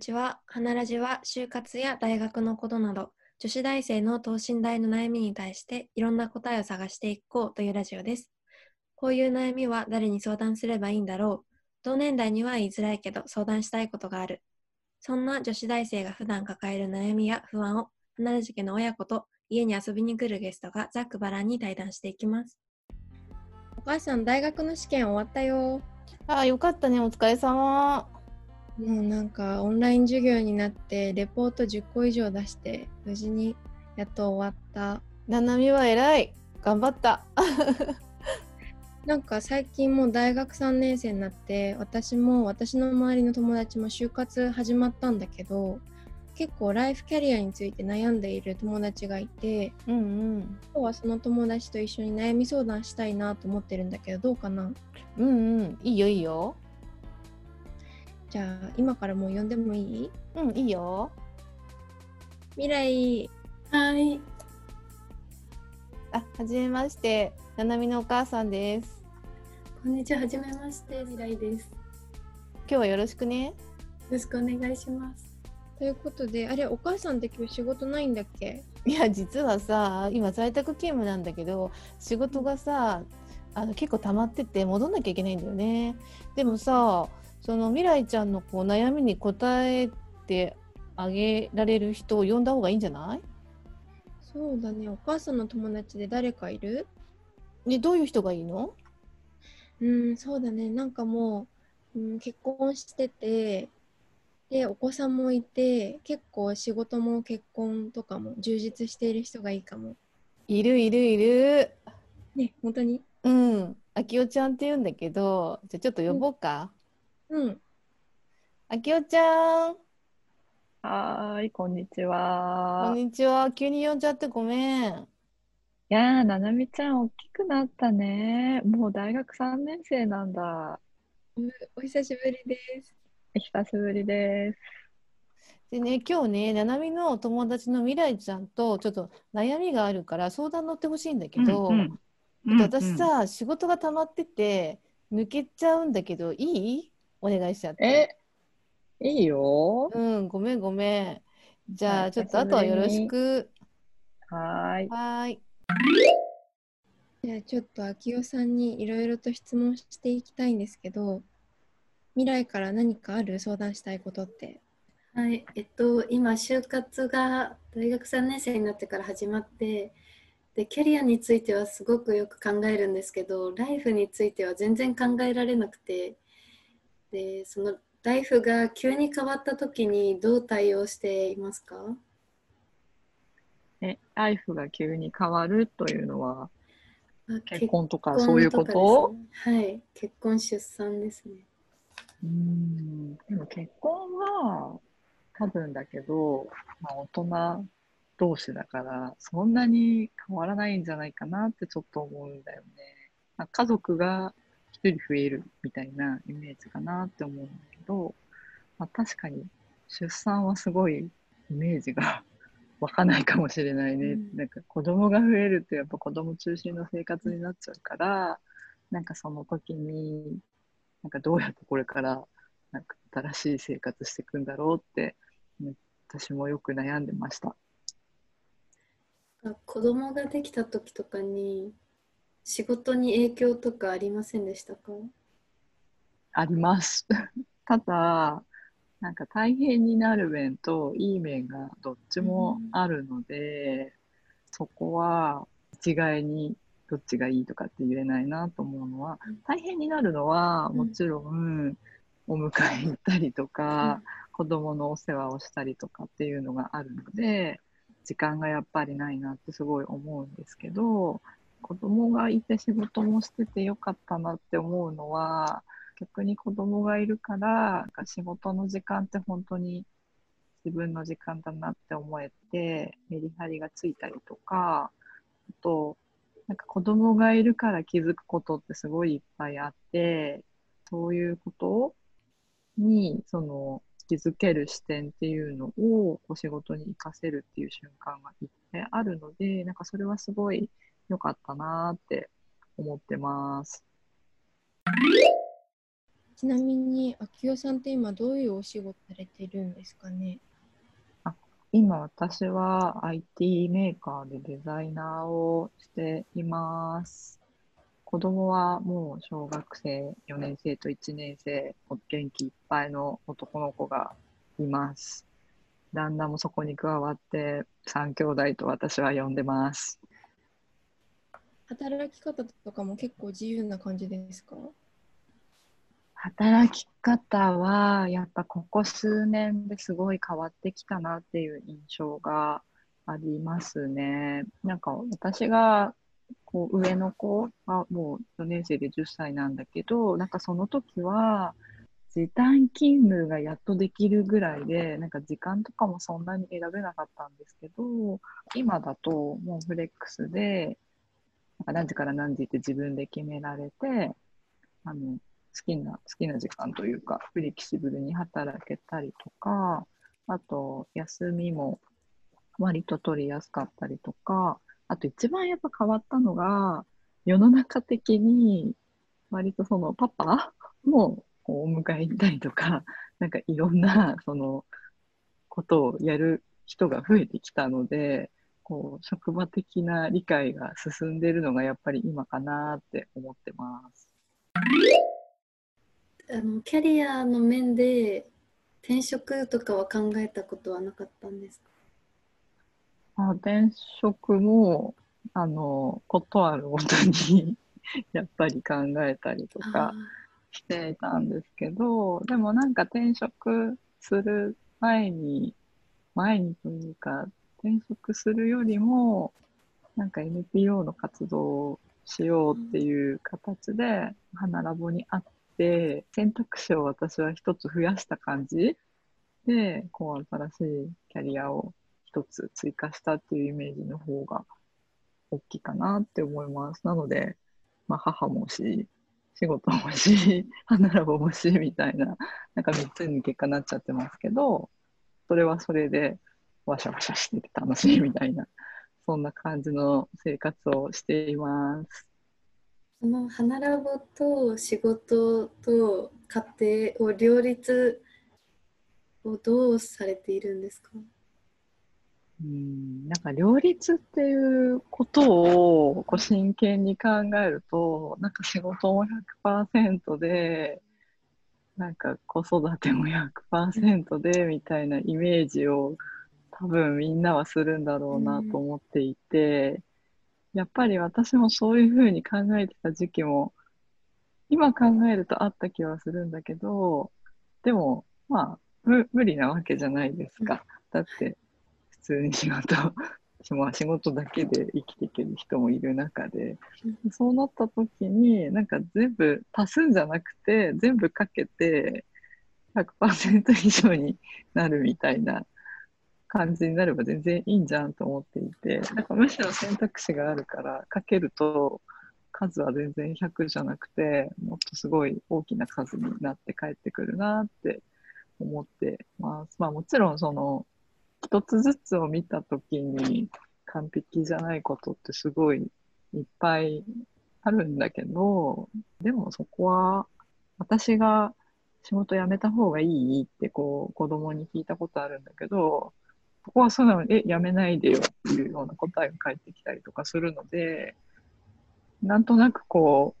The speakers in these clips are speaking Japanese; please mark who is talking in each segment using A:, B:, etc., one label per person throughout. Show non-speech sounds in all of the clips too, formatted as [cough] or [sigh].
A: ちは。花ラジは就活や大学のことなど、女子大生の等身大の悩みに対していろんな答えを探していこうというラジオです。こういう悩みは誰に相談すればいいんだろう。同年代には言いづらいけど相談したいことがある。そんな女子大生が普段抱える悩みや不安を花ラジ家の親子と家に遊びに来るゲストがざっくばらんに対談していきます。お母さん、大学の試験終わったよ。
B: ああ、よかったね。お疲れ様。
A: もうなんかオンライン授業になってレポート10個以上出して無事にやっと終わった。
B: ななみは偉い。頑張った。[laughs]
A: なんか最近もう大学3年生になって私も私の周りの友達も就活始まったんだけど結構ライフキャリアについて悩んでいる友達がいて、
B: うんうん、
A: 今日はその友達と一緒に悩み相談したいなと思ってるんだけどどうかな？
B: うんうん。いいよいいよ
A: じゃあ今からもう呼んでもいい？
B: うんいいよ。
A: 未来。
C: はい。
B: あはじめまして。ななみのお母さんです。
C: こんにちははじめまして未来です。
B: 今日はよろしくね。よ
C: ろしくお願いします。
A: ということであれお母さんって今日仕事ないんだっけ？
B: いや実はさ今在宅勤務なんだけど仕事がさあの結構溜まってて戻んなきゃいけないんだよね。でもさその未来ちゃんのこう悩みに答えてあげられる人を呼んだ方がいいんじゃない？
A: そうだね。お母さんの友達で誰かいる？
B: でどういう人がいいの？
A: うんそうだね。なんかもう、うん、結婚しててでお子さんもいて結構仕事も結婚とかも充実している人がいいかも。
B: いるいるいる。
A: ね本当に？
B: うん。あきおちゃんって言うんだけどじゃあちょっと呼ぼうか、
A: うん。
B: あきおちゃん。
D: はい、こんにちは。
B: こんにちは。急に呼んじゃってごめん。い
D: やー、ななみちゃん、大きくなったね。もう大学3年生なんだ。
A: お久しぶりです。
D: 久しぶりです。
B: でね、今日ね、ななみの友達の未来ちゃんとちょっと悩みがあるから相談乗ってほしいんだけど、うんうん、私さ、うんうん、仕事が溜まってて抜けちゃうんだけど、いい？お願いしちゃって。
D: え、いいよ。
B: うん、ごめんごめん。じゃあ、ちょっとあとはよろしく。
D: はい。
B: はい。
A: じゃあ、ちょっと秋代さんにいろいろと質問していきたいんですけど、未来から何かある？相談したいことって。
C: はい、えっと、今、就活が大学3年生になってから始まって、でキャリアについてはすごくよく考えるんですけどライフについては全然考えられなくてでそのライフが急に変わった時にどう対応していますか？
D: えライフが急に変わるというのは結婚とかそういうこと、
C: ね、はい。結婚出産ですね。
D: うん。でも結婚は多分だけど、まあ、大人同士だから、そんなに変わらないんじゃないかなってちょっと思うんだよね。まあ、家族が1人増えるみたいなイメージかなって思うんだけど、まあ、確かに出産はすごいイメージが [laughs] 湧かないかもしれないね。うん、なんか子供が増えるとやっぱ子供中心の生活になっちゃうから、なんかその時に、なんかどうやってこれからなんか新しい生活していくんだろうって、ね、私もよく悩んでました。
C: 子供ができた時とかに仕事に影響とかありませんでしたか？
D: あります。[laughs] ただ、なんか大変になる面といい面がどっちもあるので、うん、そこは一概にどっちがいいとかって言えないなと思うのは、うん、大変になるのはもちろん、お迎え行ったりとか、うん、子供のお世話をしたりとかっていうのがあるので、時間がやっぱりないなってすごい思うんですけど子供がいて仕事もしててよかったなって思うのは逆に子供がいるから仕事の時間って本当に自分の時間だなって思えてメリハリがついたりとかあとなんか子供がいるから気づくことってすごいいっぱいあってそういうことにその気づける視点っていうのをこう仕事に活かせるっていう瞬間がいっぱいあるので、なんかそれはすごい良かったなって思ってます。
A: ちなみに、秋代さんって今どういうお仕事されてるんですかね？
D: 今私は IT メーカーでデザイナーをしています。子供はもう小学生4年生と1年生、元気いっぱいの男の子がいます。旦那もそこに加わって3兄弟と私は呼んでます。
A: 働き方とかも結構自由な感じですか？
D: 働き方はやっぱここ数年ですごい変わってきたなっていう印象がありますね。なんか私がこう上の子はもう4年生で10歳なんだけど、なんかその時は時短勤務がやっとできるぐらいで、なんか時間とかもそんなに選べなかったんですけど、今だともうフレックスで、か何時から何時って自分で決められて、あの好きな、好きな時間というか、フレキシブルに働けたりとか、あと、休みも割と取りやすかったりとか、あと一番やっぱ変わったのが、世の中的に割とそのパパもこうお迎え行ったりとか、なんかいろんなそのことをやる人が増えてきたので、こう職場的な理解が進んでいるのがやっぱり今かなって思ってます。
C: あのキャリアの面で転職とかは考えたことはなかったんですか？
D: あ転職も、あの、ことあるごとにやっぱり考えたりとかしていたんですけど、でもなんか転職する前に、前にというか、転職するよりも、なんか NPO の活動をしようっていう形で、花ラボにあって、選択肢を私は一つ増やした感じで、こう新しいキャリアを一つ追加したっていうイメージの方が大きいかなって思います。なので、まあ、母もし、仕事もし、花ラボもし、みたいな、なんか3つに結果になっちゃってますけど、それはそれで、わしゃわしゃしてて楽しいみたいな、そんな感じの生活をしています。
C: その花ラボと仕事と家庭を両立をどうされているんですか？
D: うん、なんか両立っていうことをこう真剣に考えると、なんか仕事も100%で、なんか子育ても100%でみたいなイメージを多分みんなはするんだろうなと思っていて、やっぱり私もそういうふうに考えてた時期も今考えるとあった気はするんだけど、でもまあ無無理なわけじゃないですか。だって普通に仕事、まあ仕事だけで生きていける人もいる中で、そうなった時に、なんか全部足すんじゃなくて、全部かけて100%以上になるみたいな感じになれば全然いいんじゃんと思っていて、なんかむしろ選択肢があるから、かけると数は全然100じゃなくて、もっとすごい大きな数になって帰ってくるなって思ってます。まあもちろんその一つずつを見たときに完璧じゃないことってすごいいっぱいあるんだけど、でもそこは私が仕事辞めた方がいいってこう子供に聞いたことあるんだけど、そこは素直に、え、辞めないでよっていうような答えが返ってきたりとかするので、なんとなくこ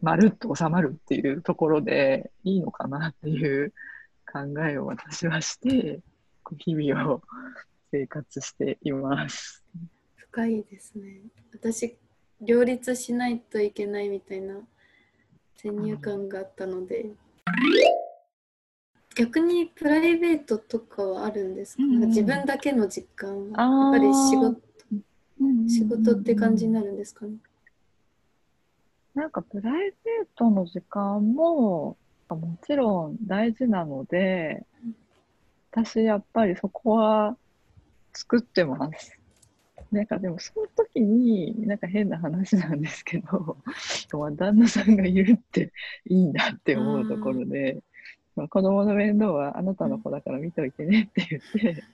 D: う、まるっと収まるっていうところでいいのかなっていう考えを私はして、こう日々を生活しています。
C: 深いですね。私、両立しないといけないみたいな先入観があったので、逆にプライベートとかはあるんですか、
D: うんう
C: 自分だけの時間
D: あー。
C: はやっぱり仕事。仕事って感じになるんですかね？
D: なんかプライベートの時間ももちろん大事なので、私やっぱりそこは作ってます。なんかでもその時になんか変な話なんですけど、[laughs] まあ旦那さんがいるっていいんだって思うところで、まあ、子供の面倒はあなたの子だから見といてねって言って、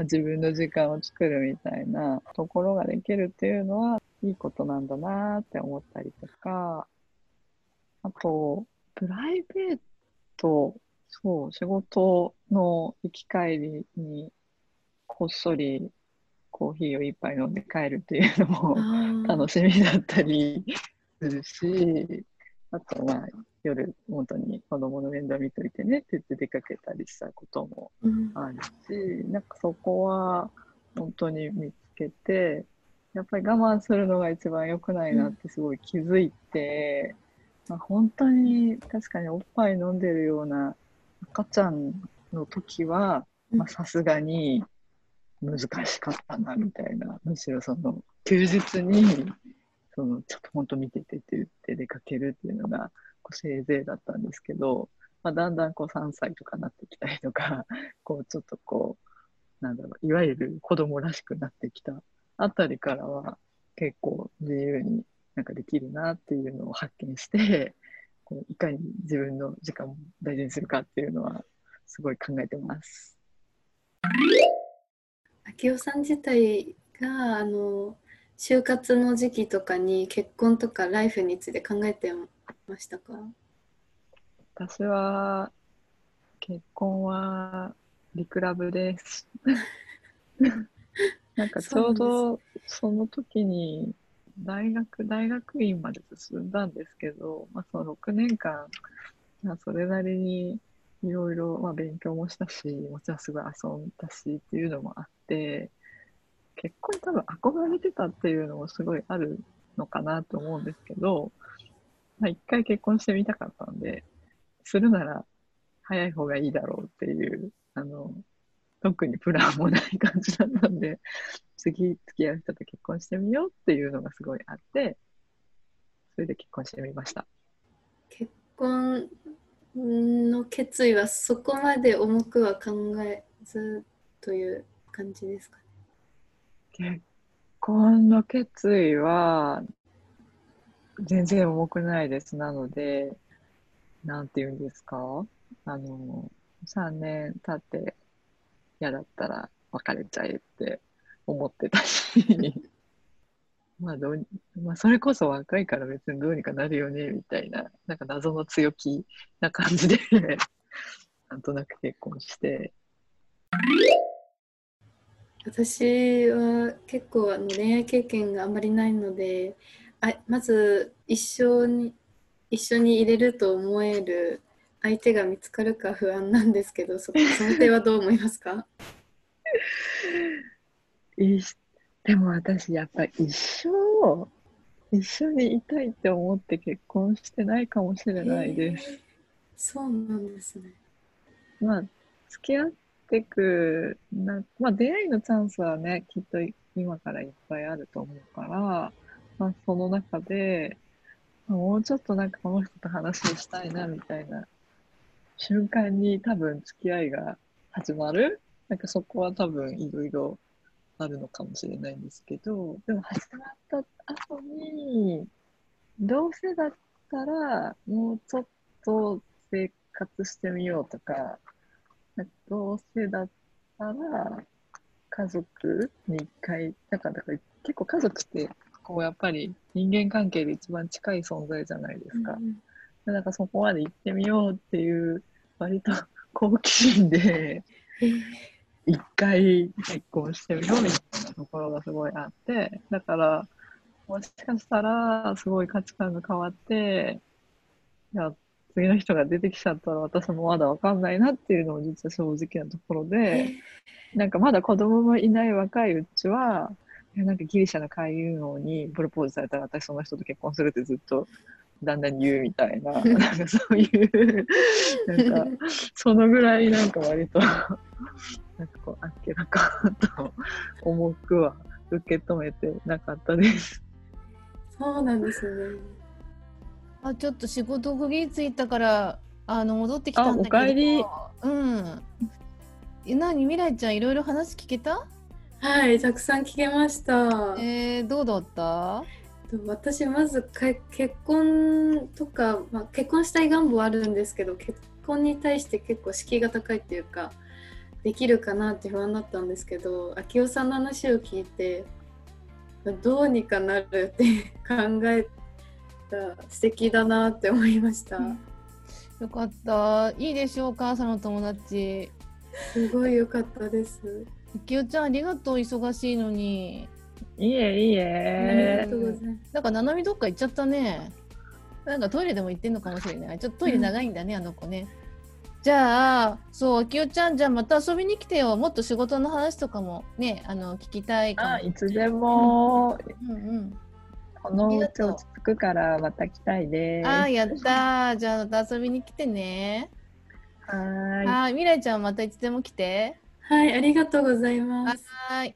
D: 自分の時間を作るみたいなところができるっていうのはいいことなんだなって思ったりとか、あと、プライベーと、そう、仕事の行き帰りにこっそりコーヒーを一杯飲んで帰るっていうのも楽しみだったりするし、あとまあ夜本当に子供の面倒見といてねって言って出かけたりしたことも
C: うん。
D: あるし、なんかそこは本当に見つけて、やっぱり我慢するのが一番良くないなってすごい気づいて、まあ、本当に確かにおっぱい飲んでるような赤ちゃんの時は、まあさすがに難しかったなみたいな、むしろその休日にそのちょっと本当見ててって言って出かけるっていうのがせいぜいだったんですけど、まあ、だんだんこう3歳とかなってきたりとか、[laughs] こうちょっとこう、なんだろう、いわゆる子供らしくなってきたあたりからは結構自由になんかできるなっていうのを発見して、こういかに自分の時間を大事にするかっていうのはすごい考えてます。
C: 明夫さん自体があの就活の時期とかに結婚とかライフについて考えてましたか？
D: 私は結婚はリクラブです。[laughs] なんかちょうどその時に大学、大学院まで進んだんですけど、まあ、その6年間、まあ、それなりにいろいろまあ勉強もしたし、もちろんすごい遊んだしっていうのもあって、結婚多分憧れてたっていうのもすごいあるのかなと思うんですけど、まあ、一回結婚してみたかったんで、するなら早い方がいいだろうっていう、あの、特にプランもない感じだったんで、次付き合う人と結婚してみようっていうのがすごいあって、それで結婚してみました。
C: 結婚の決意はそこまで重くは考えずという感じですかね。
D: 結婚の決意は全然重くないです。なので、なんて言うんですか？あの、3年経って嫌だったら別れちゃえって思ってたし、[laughs] まあどうに、まあそれこそ若いから別にどうにかなるよねみたいな、なんか謎の強気な感じで [laughs] なんとなく結婚して、
C: 私は結構あの恋愛経験があまりないのであまず一緒に一緒に入れると思える相手が見つかるか不安なんですけどそ [laughs] その点はどう思いますか？
D: いでも私やっぱり一生一緒にいたいって思って結婚してないかもしれないです。
C: へーそうなんですね。
D: まあ付き合ってくな、まあ出会いのチャンスはねきっと今からいっぱいあると思うから、まあその中で、もうちょっとなんかこの人と話をしたいなみたいな瞬間に多分付き合いが始まる。なんかそこは多分いろいろあるのかもしれないんですけど、でも始まった後に、どうせだったら、もうちょっと生活してみようとか、どうせだったら、家族に一回、なんか、だから結構家族って、こうやっぱり人間関係で一番近い存在じゃないですか。
C: うん
D: なんかそこまで行ってみようっていう、割と [laughs] 好奇心で、一回結婚してみようみたいなところがすごいあって、だから、もしかしたら、すごい価値観が変わって、いや、次の人が出てきちゃったら私もまだわかんないなっていうのも実は正直なところで、なんかまだ子供もいない若いうちは、いやなんかギリシャの海運王にプロポーズされたら私その人と結婚するってずっと旦那に言うみたいな、なんかそういう、なんかそのぐらいなんか割と、なんかこう、あっけらかと重くは受け止めてなかったです。
C: そうなんですね。
B: あちょっと仕事区切りついたからあの戻ってきたんだけど。
D: あお帰り。
B: うん。え何？未来ちゃんいろいろ話聞けた？
C: はい、たくさん聞けました。
B: えー、どうだった？
C: 私まずか結婚とか、まあ、結婚したい願望はあるんですけど結婚に対して結構敷居が高いっていうかできるかなって不安だったんですけど明夫さんの話を聞いてどうにかなるって考えた素敵だなって思いました。
B: よかった。いいでしょうか、その友達。
C: すごい良かったです。
B: きよちゃん、ありがとう、忙しいのに。
D: いいえ、いい
C: あり
D: え。
B: なんか、ななみどっか行っちゃったね。なんかトイレでも行ってんのかもしれない。ちょっとトイレ長いんだね、あの子ね。じゃあ、そう、きよちゃん、じゃあまた遊びに来てよ。もっと仕事の話とかもね、あの、聞きたいか
D: あ、いつでも、
B: も。うんうん。
D: このうち落ち着くからまた来たいです。
B: あー、やったー。じゃあ、また遊びに来てね。
D: はーい。
B: はい、未来ちゃんまたいつでも来て。
C: はい、ありがとうございます。
B: はい。